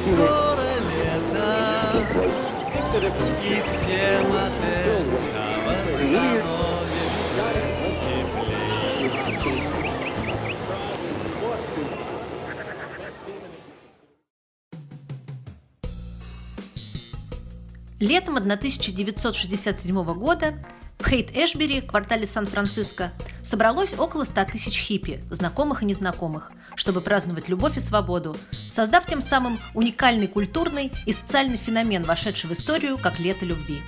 Скоро лето, и всем от этого становится теплее. Летом 1967 года в Хейт-Эшбери, квартале Сан-Франциско, собралось около 100 тысяч хиппи, знакомых и незнакомых, чтобы праздновать любовь и свободу, создав тем самым уникальный культурный и социальный феномен, вошедший в историю как лето любви.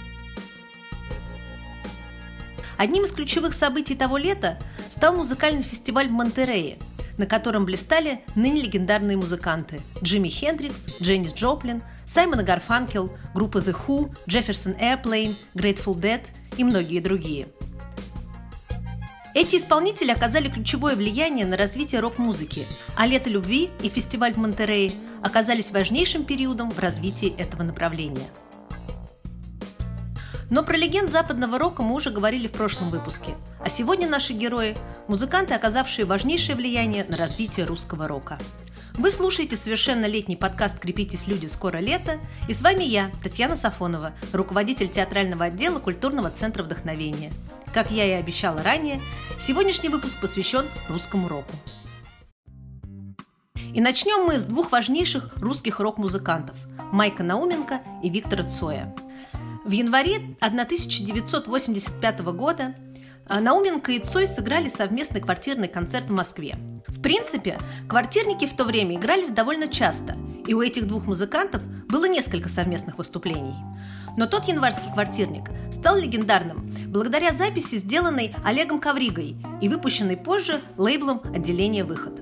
Одним из ключевых событий того лета стал музыкальный фестиваль в Монтерее, на котором блистали ныне легендарные музыканты Джимми Хендрикс, Дженнис Джоплин, Саймон Гарфанкел, группа The Who, Jefferson Airplane, Grateful Dead и многие другие. Эти исполнители оказали ключевое влияние на развитие рок-музыки, а «Лето любви» и фестиваль в Монтерее оказались важнейшим периодом в развитии этого направления. Но про легенд западного рока мы уже говорили в прошлом выпуске, а сегодня наши герои – музыканты, оказавшие важнейшее влияние на развитие русского рока – вы слушаете совершенно летний подкаст «Крепитесь, люди, скоро лето» и с вами я, Татьяна Сафонова, руководитель театрального отдела Культурного центра вдохновения. Как я и обещала ранее, сегодняшний выпуск посвящен русскому року. И начнем мы с двух важнейших русских рок-музыкантов – Майка Науменко и Виктора Цоя. В январе 1985 года Науменко и Цой сыграли совместный квартирный концерт в Москве – в принципе, квартирники в то время игрались довольно часто, и у этих двух музыкантов было несколько совместных выступлений. Но тот январский квартирник стал легендарным благодаря записи, сделанной Олегом Ковригой и выпущенной позже лейблом отделения «Выход».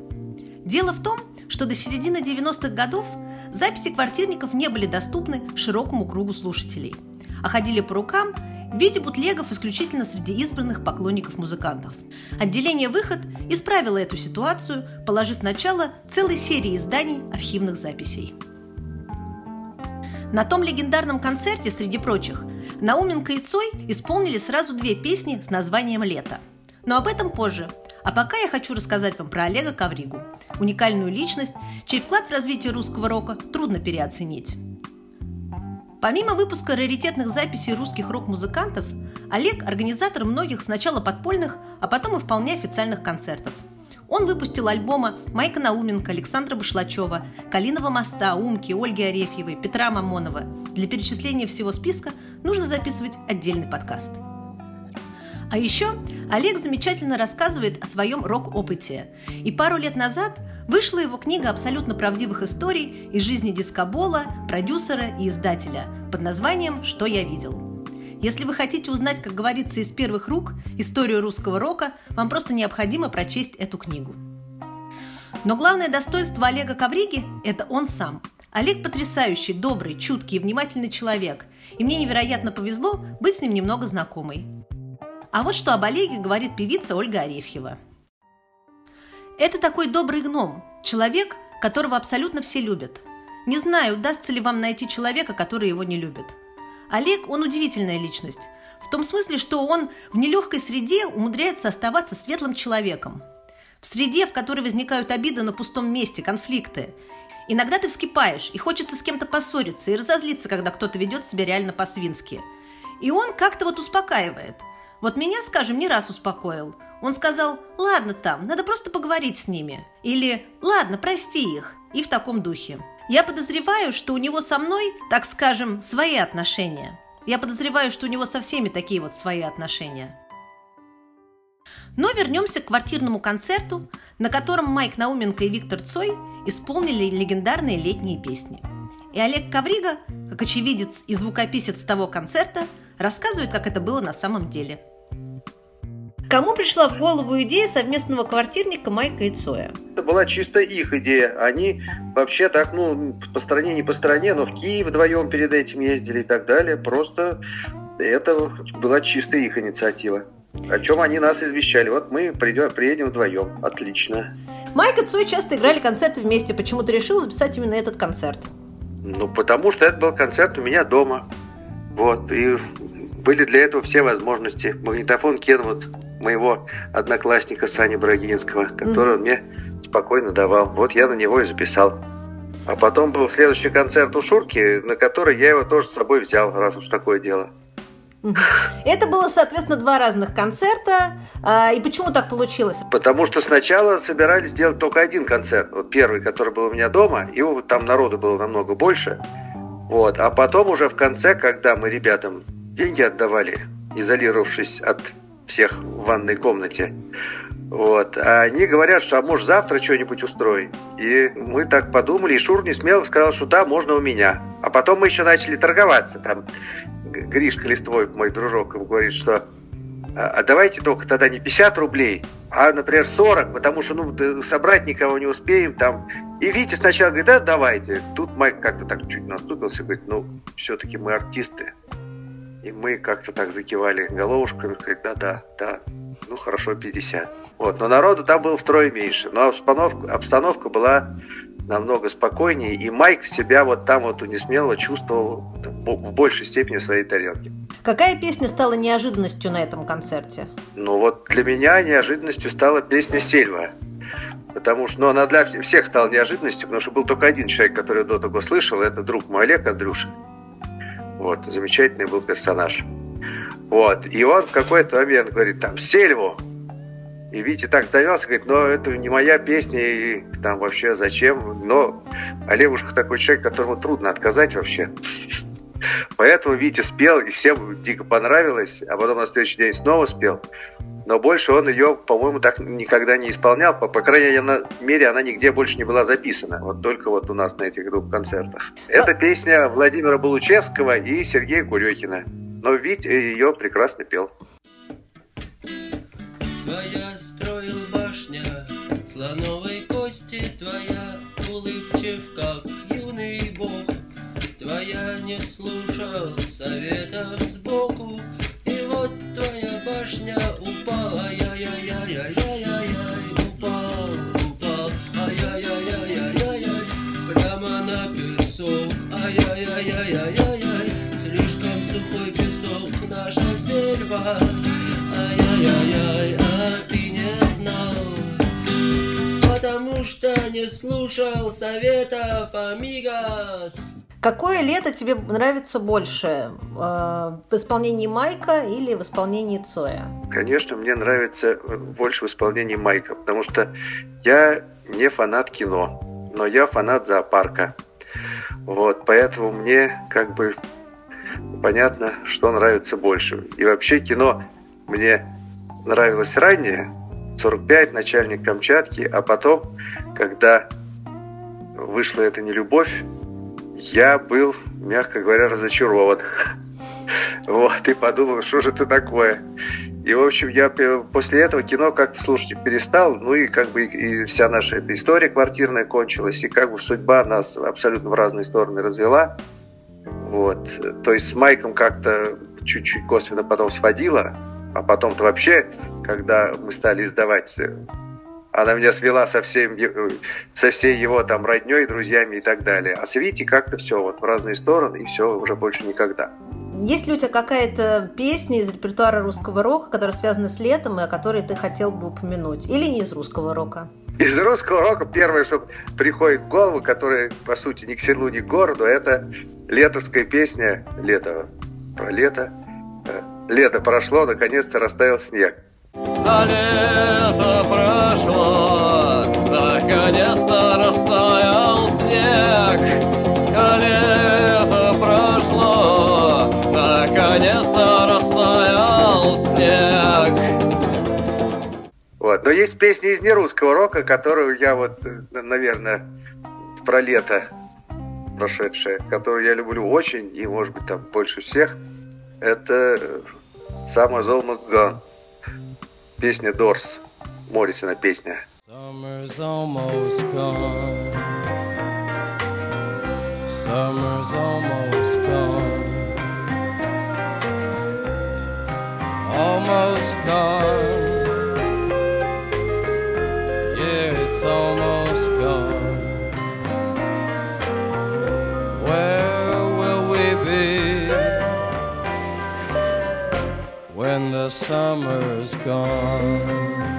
Дело в том, что до середины 90-х годов записи квартирников не были доступны широкому кругу слушателей, а ходили по рукам в виде бутлегов исключительно среди избранных поклонников музыкантов. Отделение «Выход» исправило эту ситуацию, положив начало целой серии изданий архивных записей. На том легендарном концерте, среди прочих, Науменко и Цой исполнили сразу две песни с названием «Лето». Но об этом позже. А пока я хочу рассказать вам про Олега Ковригу, уникальную личность, чей вклад в развитие русского рока трудно переоценить. Помимо выпуска раритетных записей русских рок-музыкантов, Олег – организатор многих сначала подпольных, а потом и вполне официальных концертов. Он выпустил альбомы Майка Науменко, Александра Башлачева, Калинова моста, Умки, Ольги Арефьевой, Петра Мамонова. Для перечисления всего списка нужно записывать отдельный подкаст. А еще Олег замечательно рассказывает о своем рок-опыте. И пару лет назад – вышла его книга абсолютно правдивых историй из жизни дискобола, продюсера и издателя под названием «Что я видел». Если вы хотите узнать, как говорится, из первых рук историю русского рока, вам просто необходимо прочесть эту книгу. Но главное достоинство Олега Ковриги – это он сам. Олег потрясающий, добрый, чуткий и внимательный человек, и мне невероятно повезло быть с ним немного знакомой. А вот что об Олеге говорит певица Ольга Арефьева – это такой добрый гном, человек, которого абсолютно все любят. Не знаю, удастся ли вам найти человека, который его не любит. Олег, он удивительная личность. В том смысле, что он в нелегкой среде умудряется оставаться светлым человеком. В среде, в которой возникают обиды на пустом месте, конфликты. Иногда ты вскипаешь, и хочется с кем-то поссориться и разозлиться, когда кто-то ведет себя реально по-свински. И он как-то вот успокаивает. Вот меня, скажем, не раз успокоил – он сказал «Ладно там, надо просто поговорить с ними» или «Ладно, прости их» и в таком духе. Я подозреваю, что у него со мной, так скажем, свои отношения. Я подозреваю, что у него со всеми такие вот свои отношения. Но вернемся к квартирному концерту, на котором Майк Науменко и Виктор Цой исполнили легендарные летние песни. И Олег Коврига, как очевидец и звукописец того концерта, рассказывает, как это было на самом деле – Кому пришла в голову идея совместного квартирника Майка и Цоя? Это была чисто их идея. Они вообще так, ну, по стране не по стране, но в Киев вдвоем перед этим ездили и так далее. Просто это была чисто их инициатива. О чем они нас извещали. Вот мы придем, приедем вдвоем. Отлично. Майк и Цой часто играли концерты вместе. Почему ты решил записать именно этот концерт? Ну, потому что это был концерт у меня дома. Вот. И были для этого все возможности. Магнитофон Кенвуд моего одноклассника Сани Брагинского, который он мне спокойно давал. Вот я на него и записал. А потом был следующий концерт у Шурки, на который я его тоже с собой взял, раз уж такое дело. Это было, соответственно, два разных концерта. А, и почему так получилось? Потому что сначала собирались сделать только один концерт. Вот первый, который был у меня дома, и там народу было намного больше. Вот. А потом уже в конце, когда мы ребятам деньги отдавали, изолировавшись от всех в ванной комнате, вот. А они говорят, что а может завтра что-нибудь устроить. И мы так подумали, и Шур не смело сказал, что да, можно у меня. А потом мы еще начали торговаться. Там Гришка Листвой, мой дружок, ему говорит, что а, а давайте только тогда не 50 рублей, а, например, 40, потому что ну, собрать никого не успеем. Там. И Витя сначала говорит, да, давайте. Тут Майк как-то так чуть наступился, говорит, ну, все-таки мы артисты. И мы как-то так закивали головушками, говорит, да-да, да, ну хорошо, 50. Вот, но народу там было втрое меньше. Но обстановка, обстановка была намного спокойнее, и Майк себя вот там вот у Несмелого чувствовал в большей степени своей тарелке. Какая песня стала неожиданностью на этом концерте? Ну вот для меня неожиданностью стала песня «Сельва». Потому что ну, она для всех стала неожиданностью, потому что был только один человек, который до того слышал, это друг мой Олег Андрюшин. Вот, замечательный был персонаж. Вот, и он в какой-то момент говорит, там, Сельву, и Витя так завелся, говорит, но это не моя песня, и там вообще зачем? Но Олегушка такой человек, которому трудно отказать вообще. Поэтому Витя спел, и всем дико понравилось, а потом на следующий день снова спел. Но больше он ее, по-моему, так никогда не исполнял. По, по крайней мере, она нигде больше не была записана. Вот только вот у нас на этих двух концертах. Это песня Владимира Булучевского и Сергея Курехина. Но Витя ее прекрасно пел. Твоя строил башня слоновой не слушал советов сбоку, и вот твоя башня упала, яй-яй-яй-яй-яй-яй, упал, упал, ай-яй-яй-яй-яй-яй, прямо на песок, ай-яй-яй-яй-яй-яй, слишком сухой песок, наша сельва, ай-яй-яй-яй, а ты не знал, потому что не слушал советов амигос. Какое лето тебе нравится больше? Э, в исполнении Майка или в исполнении Цоя? Конечно, мне нравится больше в исполнении Майка, потому что я не фанат кино, но я фанат зоопарка. Вот, поэтому мне как бы понятно, что нравится больше. И вообще кино мне нравилось ранее, 45, начальник Камчатки, а потом, когда вышла эта нелюбовь, я был, мягко говоря, разочарован. Вот, и подумал, что же это такое. И, в общем, я после этого кино как-то слушать перестал, ну и как бы и вся наша эта история квартирная кончилась, и как бы судьба нас абсолютно в разные стороны развела. Вот. То есть с Майком как-то чуть-чуть косвенно потом сводила, а потом-то вообще, когда мы стали издавать она меня свела со, всем, со всей его там родней, друзьями и так далее. А с Вити как-то все вот в разные стороны, и все, уже больше никогда. Есть ли у тебя какая-то песня из репертуара русского рока, которая связана с летом, и о которой ты хотел бы упомянуть? Или не из русского рока? Из русского рока первое, что приходит в голову, которое, по сути, ни к селу, ни к городу, это летовская песня «Лето». Про лето. Э, лето прошло, наконец-то растаял снег. А лето прошло, наконец-то растаял снег. А лето прошло, наконец-то растаял снег. Вот. Но есть песни из нерусского рока, которую я вот, наверное, про лето прошедшее, которую я люблю очень и, может быть, там больше всех, это Summer's Almost Gone песня Дорс, Моррисона песня. Summer's almost gone. Summer's almost gone. Almost gone. Summer's gone.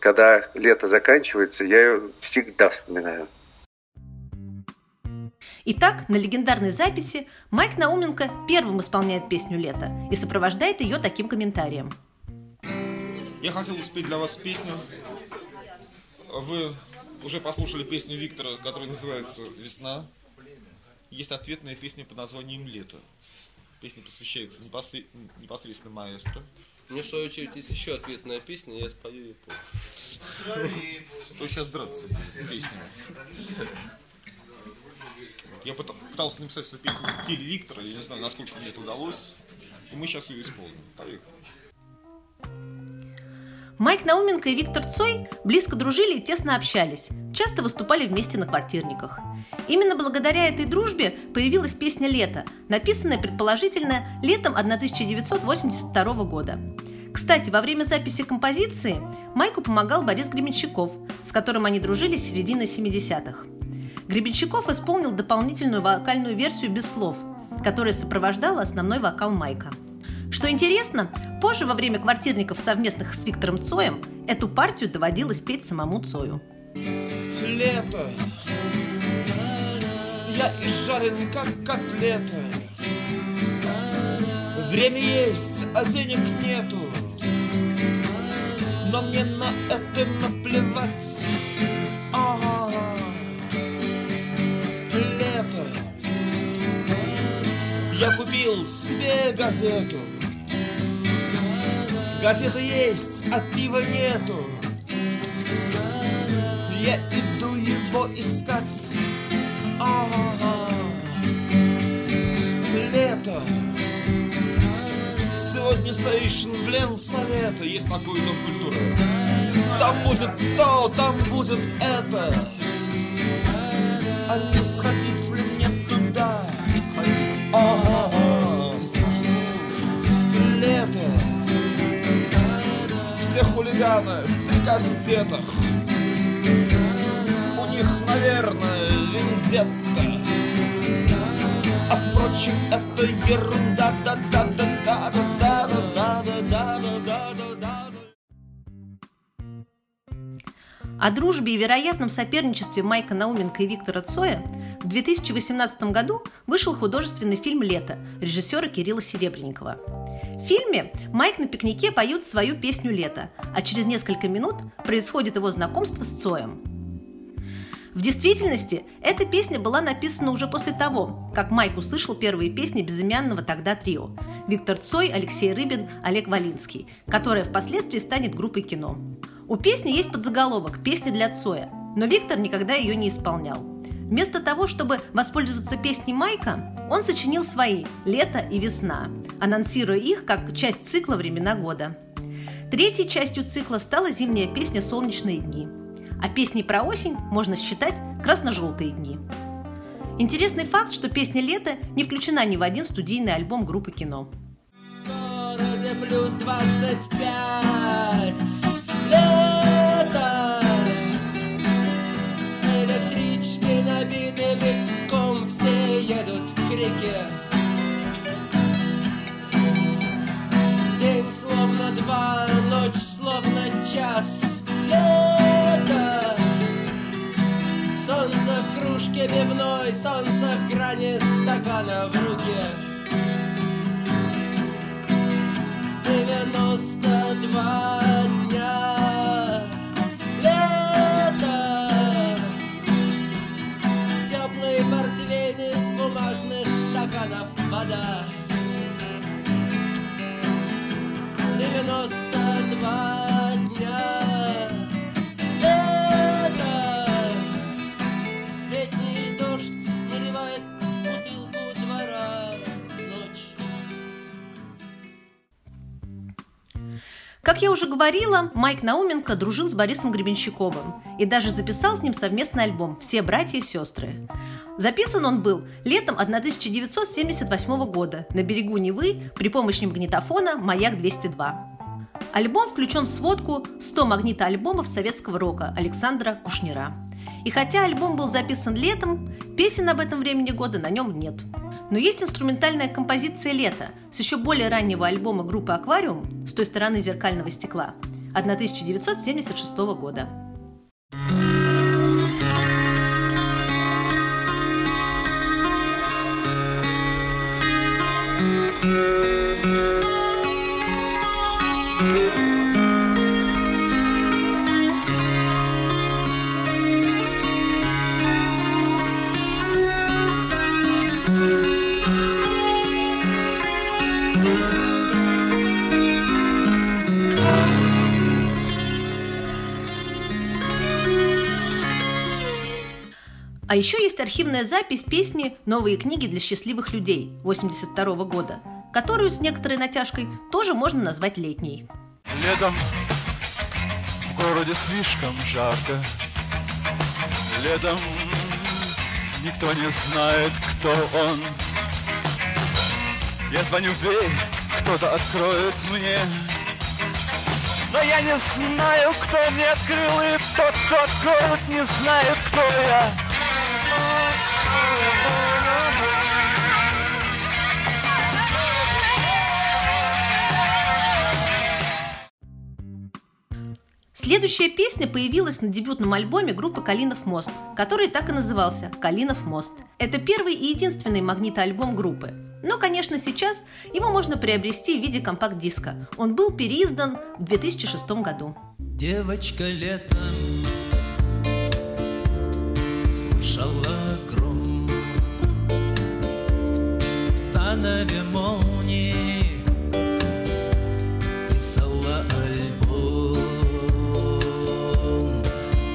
Когда лето заканчивается, я ее всегда вспоминаю. Итак, на легендарной записи Майк Науменко первым исполняет песню «Лето» и сопровождает ее таким комментарием. Я хотел спеть для вас песню. Вы уже послушали песню Виктора, которая называется «Весна». Есть ответная песня под названием «Лето». Песня посвящается непосредственно маэстро. Мне, в свою очередь, есть еще ответная песня, я спою ее То сейчас драться песнями. Я пытался написать эту песню в стиле Виктора, я не знаю, насколько мне это удалось. И мы сейчас ее исполним. Поехали. Майк Науменко и Виктор Цой близко дружили и тесно общались, часто выступали вместе на квартирниках. Именно благодаря этой дружбе появилась песня «Лето», написанная, предположительно, летом 1982 года. Кстати, во время записи композиции Майку помогал Борис Гременщиков, с которым они дружили с середины 70-х. Гребенщиков исполнил дополнительную вокальную версию без слов, которая сопровождала основной вокал Майка. Что интересно, позже во время квартирников совместных с Виктором Цоем эту партию доводилось петь самому Цою. Лето, я изжарен, как котлета. Время есть, а денег нету. Но мне на это наплевать. А-а-а. Лето. Я купил себе газету. Газета есть, а пива нету. Я иду его искать. А-а-а. Лето. Сегодня Сейшн в Ленсовета есть такой дом культуры. Там будет то, там будет это. А хулиганы в кастетах. У них, наверное, вендетта. А впрочем, это ерунда, да О дружбе и вероятном соперничестве Майка Науменко и Виктора Цоя в 2018 году вышел художественный фильм «Лето» режиссера Кирилла Серебренникова. В фильме Майк на пикнике поют свою песню «Лето», а через несколько минут происходит его знакомство с Цоем. В действительности, эта песня была написана уже после того, как Майк услышал первые песни безымянного тогда трио – Виктор Цой, Алексей Рыбин, Олег Валинский, которая впоследствии станет группой кино. У песни есть подзаголовок «Песня для Цоя», но Виктор никогда ее не исполнял. Вместо того, чтобы воспользоваться песней Майка, он сочинил свои «Лето» и «Весна», анонсируя их как часть цикла «Времена года». Третьей частью цикла стала зимняя песня «Солнечные дни», а песней про осень можно считать «Красно-желтые дни». Интересный факт, что песня «Лето» не включена ни в один студийный альбом группы кино. В городе плюс двадцать пять Лето. Электрички набиты битком Все едут к реке. День словно два, ночь словно час. Лето. Солнце в кружке пивной Солнце в грани стакана в руке. Девяносто два Déjanos tanto más. Как я уже говорила, Майк Науменко дружил с Борисом Гребенщиковым и даже записал с ним совместный альбом «Все братья и сестры». Записан он был летом 1978 года на берегу Невы при помощи магнитофона «Маяк-202». Альбом включен в сводку «100 магнитоальбомов советского рока» Александра Кушнира. И хотя альбом был записан летом, песен об этом времени года на нем нет. Но есть инструментальная композиция «Лето» с еще более раннего альбома группы «Аквариум» с той стороны зеркального стекла 1976 года. А еще есть архивная запись песни «Новые книги для счастливых людей» 82 года, которую с некоторой натяжкой тоже можно назвать летней. Летом в городе слишком жарко. Летом никто не знает, кто он. Я звоню в дверь, кто-то откроет мне. Но я не знаю, кто мне открыл, и тот, кто откроет, не знает, кто я. Следующая песня появилась на дебютном альбоме группы «Калинов мост», который так и назывался «Калинов мост». Это первый и единственный магнитоальбом группы. Но, конечно, сейчас его можно приобрести в виде компакт-диска. Он был переиздан в 2006 году. Девочка летом станове молнии писала альбом.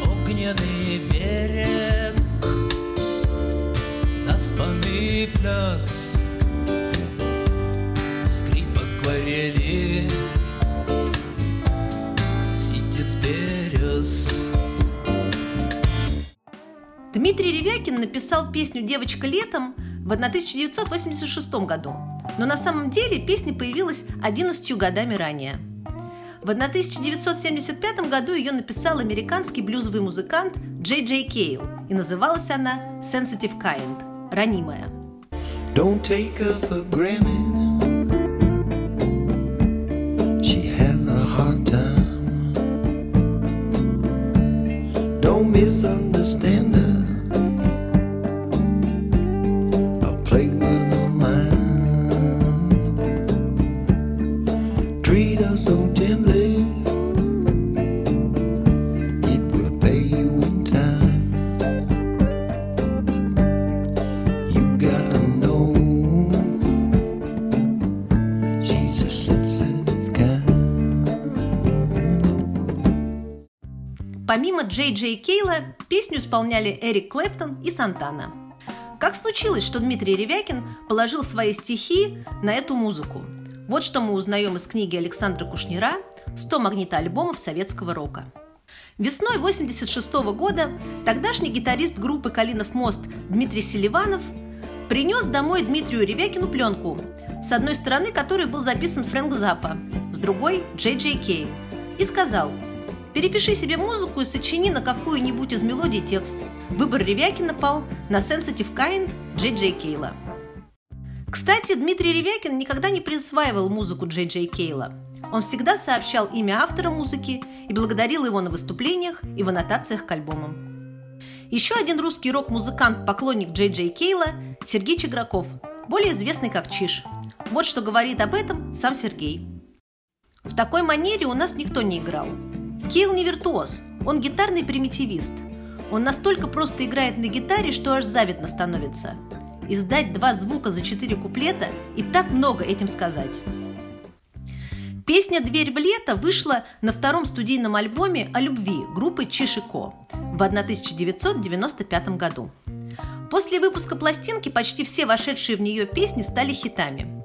Огненный берег заспанный пляс скрип акварели ситец берез. Дмитрий Ревякин написал песню «Девочка летом» в 1986 году, но на самом деле песня появилась 11 годами ранее. В 1975 году ее написал американский блюзовый музыкант Джей Джей Кейл, и называлась она «Sensitive Kind» – «Ранимая». Don't take her for granted. She had a hard time. Don't misunderstand her. Джей Джей Кейла, песню исполняли Эрик Клэптон и Сантана. Как случилось, что Дмитрий Ревякин положил свои стихи на эту музыку? Вот что мы узнаем из книги Александра Кушнира «100 магнитоальбомов советского рока». Весной 1986 года тогдашний гитарист группы «Калинов мост» Дмитрий Селиванов принес домой Дмитрию Ревякину пленку, с одной стороны которой был записан Фрэнк Заппа, с другой – Джей Джей Кей, и сказал «Перепиши себе музыку и сочини на какую-нибудь из мелодий текст». Выбор Ревякина пал на «Sensitive Kind» Джей Джей Кейла. Кстати, Дмитрий Ревякин никогда не присваивал музыку Джей Джей Кейла. Он всегда сообщал имя автора музыки и благодарил его на выступлениях и в аннотациях к альбомам. Еще один русский рок-музыкант, поклонник Джей Джей Кейла – Сергей Чеграков, более известный как Чиш. Вот что говорит об этом сам Сергей. В такой манере у нас никто не играл. Кейл не виртуоз, он гитарный примитивист. Он настолько просто играет на гитаре, что аж завидно становится. Издать два звука за четыре куплета и так много этим сказать. Песня «Дверь в лето» вышла на втором студийном альбоме о любви группы Чишико в 1995 году. После выпуска пластинки почти все вошедшие в нее песни стали хитами.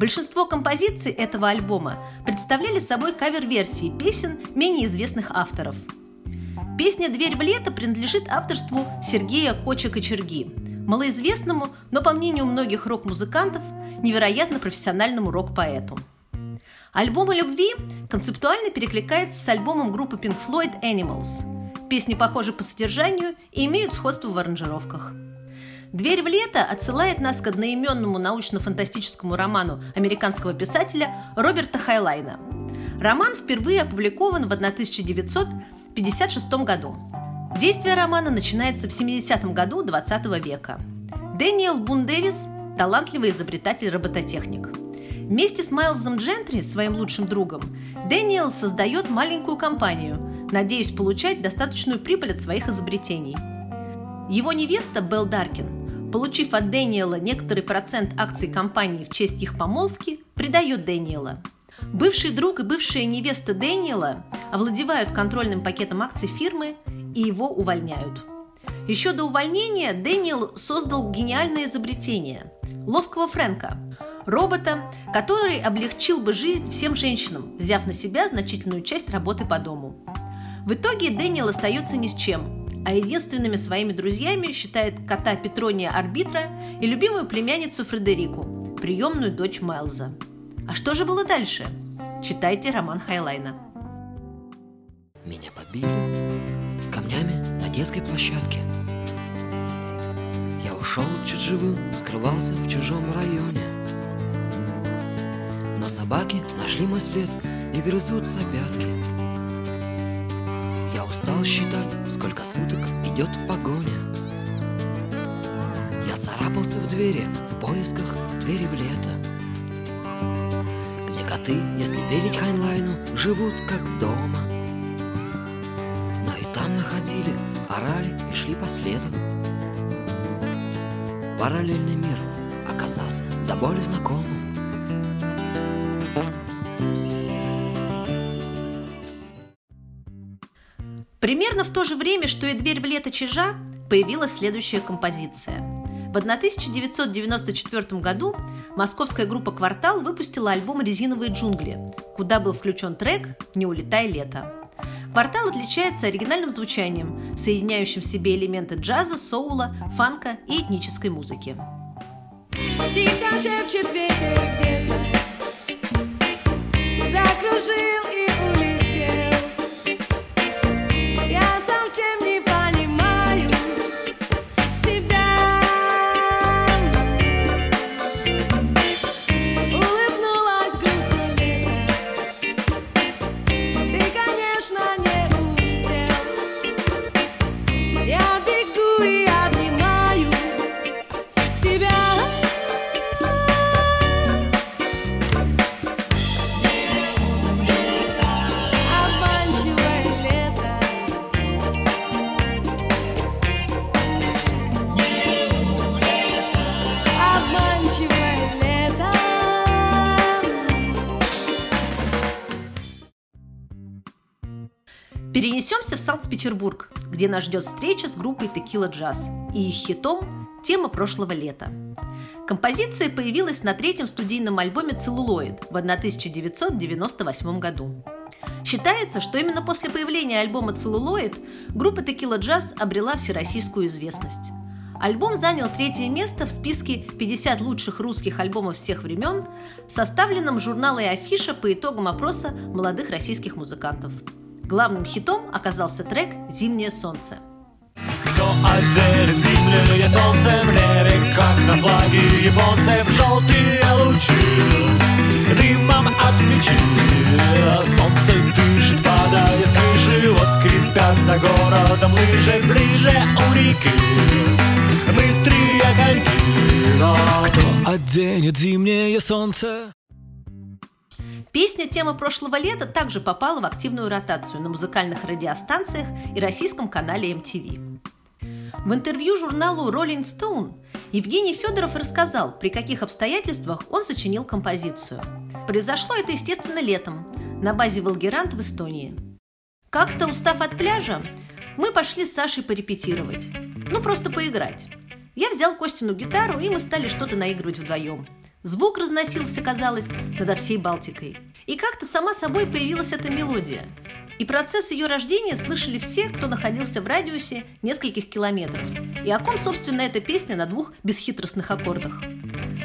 Большинство композиций этого альбома представляли собой кавер-версии песен менее известных авторов. Песня «Дверь в лето» принадлежит авторству Сергея Коча-Кочерги, малоизвестному, но, по мнению многих рок-музыкантов, невероятно профессиональному рок-поэту. Альбом о любви концептуально перекликается с альбомом группы Pink Floyd Animals. Песни похожи по содержанию и имеют сходство в аранжировках. «Дверь в лето» отсылает нас к одноименному научно-фантастическому роману американского писателя Роберта Хайнлайна. Роман впервые опубликован в 1956 году. Действие романа начинается в 70-м году 20 века. Дэниел Бун Дэвис – талантливый изобретатель-робототехник. Вместе с Майлзом Джентри, своим лучшим другом, Дэниел создает маленькую компанию, надеясь получать достаточную прибыль от своих изобретений. Его невеста Белл Даркин, получив от Дэниела некоторый процент акций компании в честь их помолвки, предает Дэниела. Бывший друг и бывшая невеста Дэниела овладевают контрольным пакетом акций фирмы и его увольняют. Еще до увольнения Дэниел создал гениальное изобретение – ловкого Фрэнка – робота, который облегчил бы жизнь всем женщинам, взяв на себя значительную часть работы по дому. В итоге Дэниел остается ни с чем, а единственными своими друзьями считает кота Петрония Арбитра и любимую племянницу Фредерику, приемную дочь Майлза. А что же было дальше? Читайте роман Хайнлайна. Меня побили камнями на детской площадке. Я ушел чуть живым, скрывался в чужом районе. Но собаки нашли мой след и грызутся пятки. Я устал считать, сколько суток идет погоня. Я царапался в двери в поисках двери в лето. Где коты, если верить Хайнлайну, живут как дома. Но и там находили, орали и шли по следу. Параллельный мир оказался до боли знакомым. То же время, что и «Дверь в лето чижа», появилась следующая композиция. В 1994 году московская группа «Квартал» выпустила альбом «Резиновые джунгли», куда был включен трек «Не улетай лето». «Квартал» отличается оригинальным звучанием, соединяющим в себе элементы джаза, соула, фанка и этнической музыки. Тихо шепчет ветер где-то Закружил и Санкт-Петербург, где нас ждет встреча с группой Текила Джаз и их хитом «Тема прошлого лета». Композиция появилась на третьем студийном альбоме «Целлулоид» в 1998 году. Считается, что именно после появления альбома «Целлулоид» группа Текила Джаз обрела всероссийскую известность. Альбом занял третье место в списке 50 лучших русских альбомов всех времен, составленном журналом «Афиша» по итогам опроса молодых российских музыкантов. Главным хитом оказался трек «Зимнее солнце». Кто отделит зимнее солнце в небе, как на флаге японцев желтые лучи Дымом от печи солнце дышит, падая с крыши Вот скрипят за городом лыжи, ближе у реки Быстрые коньки, но кто оденет зимнее солнце? Песня темы прошлого лета также попала в активную ротацию на музыкальных радиостанциях и российском канале MTV. В интервью журналу Rolling Stone Евгений Федоров рассказал, при каких обстоятельствах он сочинил композицию. Произошло это, естественно, летом на базе «Волгерант» в Эстонии. Как-то, устав от пляжа, мы пошли с Сашей порепетировать. Ну, просто поиграть. Я взял Костину гитару, и мы стали что-то наигрывать вдвоем. Звук разносился, казалось, над всей Балтикой. И как-то сама собой появилась эта мелодия. И процесс ее рождения слышали все, кто находился в радиусе нескольких километров. И о ком, собственно, эта песня на двух бесхитростных аккордах.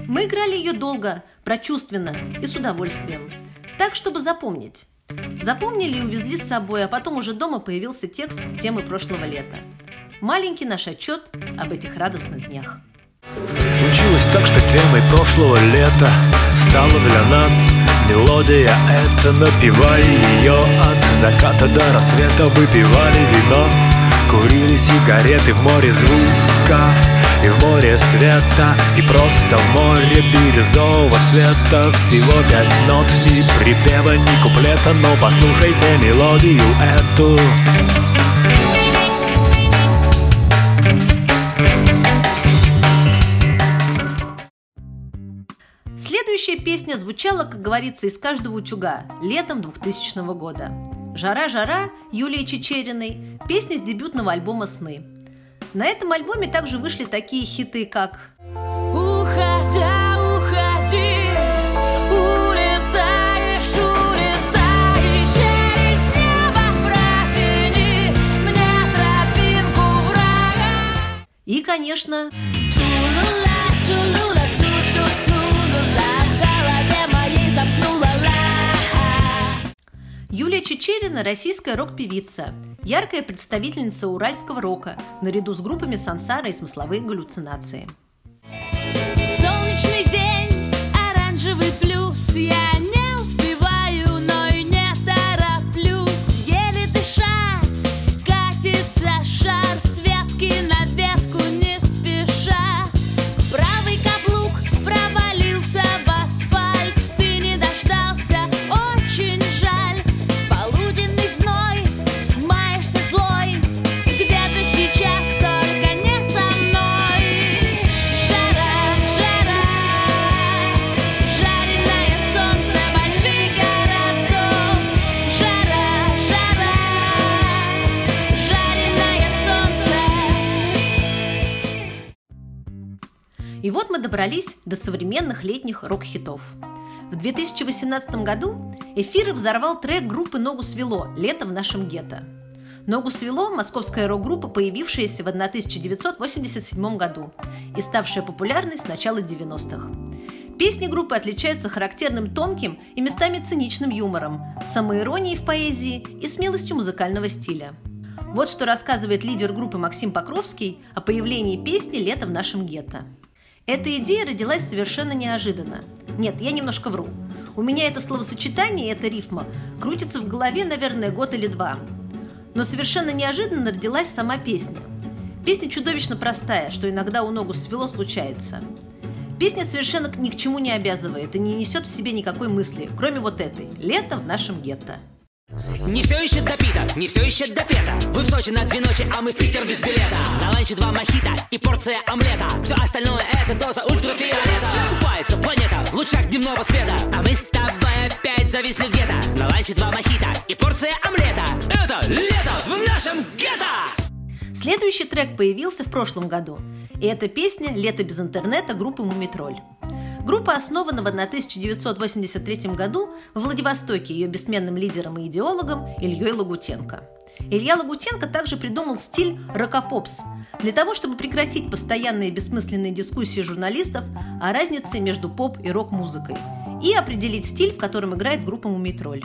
Мы играли ее долго, прочувственно и с удовольствием. Так, чтобы запомнить. Запомнили и увезли с собой, а потом уже дома появился текст темы прошлого лета. Маленький наш отчет об этих радостных днях. Случилось так, что темой прошлого лета Стала для нас мелодия. Эта Напевали ее от заката до рассвета. Выпивали вино, курили сигареты. В море звука и в море света И просто в море бирюзового цвета. Всего пять нот, ни припева, ни куплета. Но послушайте мелодию эту Следующая песня звучала, как говорится, из каждого утюга летом 2000 года. «Жара-жара» Юлии Чечериной, песня с дебютного альбома «Сны». На этом альбоме также вышли такие хиты, как Уходя, уходи, улетаешь, улетаешь Юлия Чечерина – российская рок-певица, яркая представительница уральского рока, наряду с группами «Сансара» и «Смысловые галлюцинации». Мы добрались до современных летних рок-хитов. В 2018 году эфиры взорвал трек группы «Ногу свело» «Лето в нашем гетто». «Ногу свело» – московская рок-группа, появившаяся в 1987 году и ставшая популярной с начала 90-х. Песни группы отличаются характерным тонким и местами циничным юмором, самоиронией в поэзии и смелостью музыкального стиля. Вот что рассказывает лидер группы Максим Покровский о появлении песни «Лето в нашем гетто». Эта идея родилась совершенно неожиданно. Нет, я немножко вру. У меня это словосочетание, эта рифма крутится в голове, наверное, год или два. Но совершенно неожиданно родилась сама песня. Песня чудовищно простая, что иногда у ногу свело случается. Песня совершенно ни к чему не обязывает и не несет в себе никакой мысли, кроме вот этой «Лето в нашем гетто». Не все еще допито, не все еще допето Вы в Сочи на две ночи, а мы в Питер без билета. На ланче два мохито и порция омлета. Все остальное это доза ультрафиолета. Купается планета в лучах дневного света. А мы с тобой опять зависли где-то. На ланче два мохито и порция омлета. Это лето в нашем гетто! Следующий трек появился в прошлом году, и это песня «Лето без интернета» группы «Мумитроль». Группа основана в 1983 году в Владивостоке ее бессменным лидером и идеологом Ильей Лагутенко. Илья Лагутенко также придумал стиль рокопопс для того, чтобы прекратить постоянные бессмысленные дискуссии журналистов о разнице между поп и рок-музыкой и определить стиль, в котором играет группа «Мумитроль».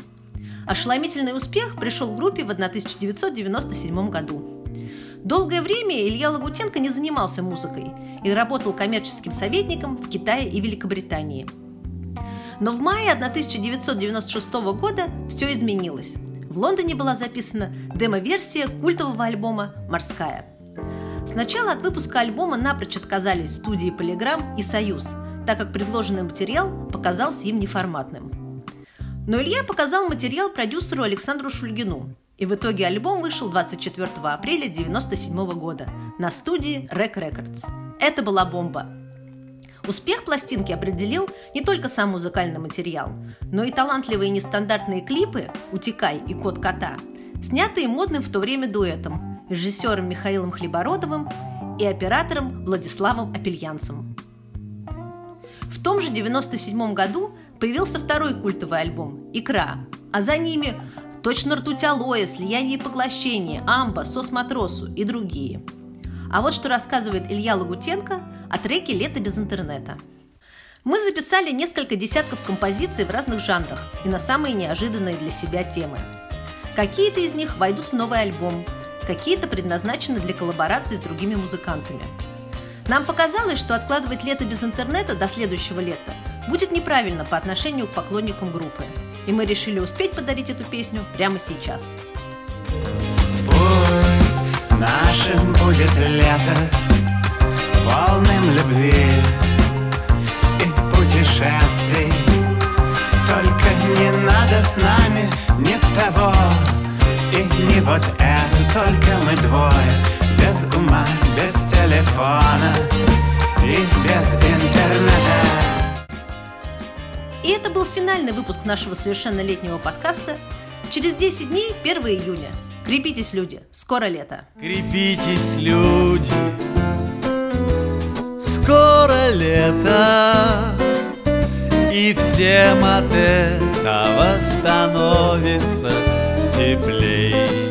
Ошеломительный успех пришел группе в 1997 году. Долгое время Илья Лагутенко не занимался музыкой и работал коммерческим советником в Китае и Великобритании. Но в мае 1996 года все изменилось. В Лондоне была записана демо-версия культового альбома «Морская». Сначала от выпуска альбома напрочь отказались студии «Полиграм» и «Союз», так как предложенный материал показался им неформатным. Но Илья показал материал продюсеру Александру Шульгину, и в итоге альбом вышел 24 апреля 1997 года на студии Rec Records. Это была бомба. Успех пластинки определил не только сам музыкальный материал, но и талантливые нестандартные клипы «Утекай» и «Кот кота», снятые модным в то время дуэтом режиссером Михаилом Хлебородовым и оператором Владиславом Апельянцем. В том же 1997 году появился второй культовый альбом «Икра», а за ними «Точно ртуть алоэ», «Слияние и поглощение», «Амба», «Сос матросу» и другие. А вот что рассказывает Илья Лагутенко о треке «Лето без интернета». Мы записали несколько десятков композиций в разных жанрах и на самые неожиданные для себя темы. Какие-то из них войдут в новый альбом, какие-то предназначены для коллаборации с другими музыкантами. Нам показалось, что откладывать лето без интернета до следующего лета будет неправильно по отношению к поклонникам группы. И мы решили успеть подарить эту песню прямо сейчас. Пусть нашим будет лето Полным любви и путешествий. Только не надо с нами ни того и не вот это. Только мы двое, без ума, без телефона и без интернета И это был финальный выпуск нашего совершеннолетнего подкаста. Через 10 дней 1 июня. Крепитесь, люди, скоро лето. Крепитесь, люди, скоро лето, и всем от этого становится теплей.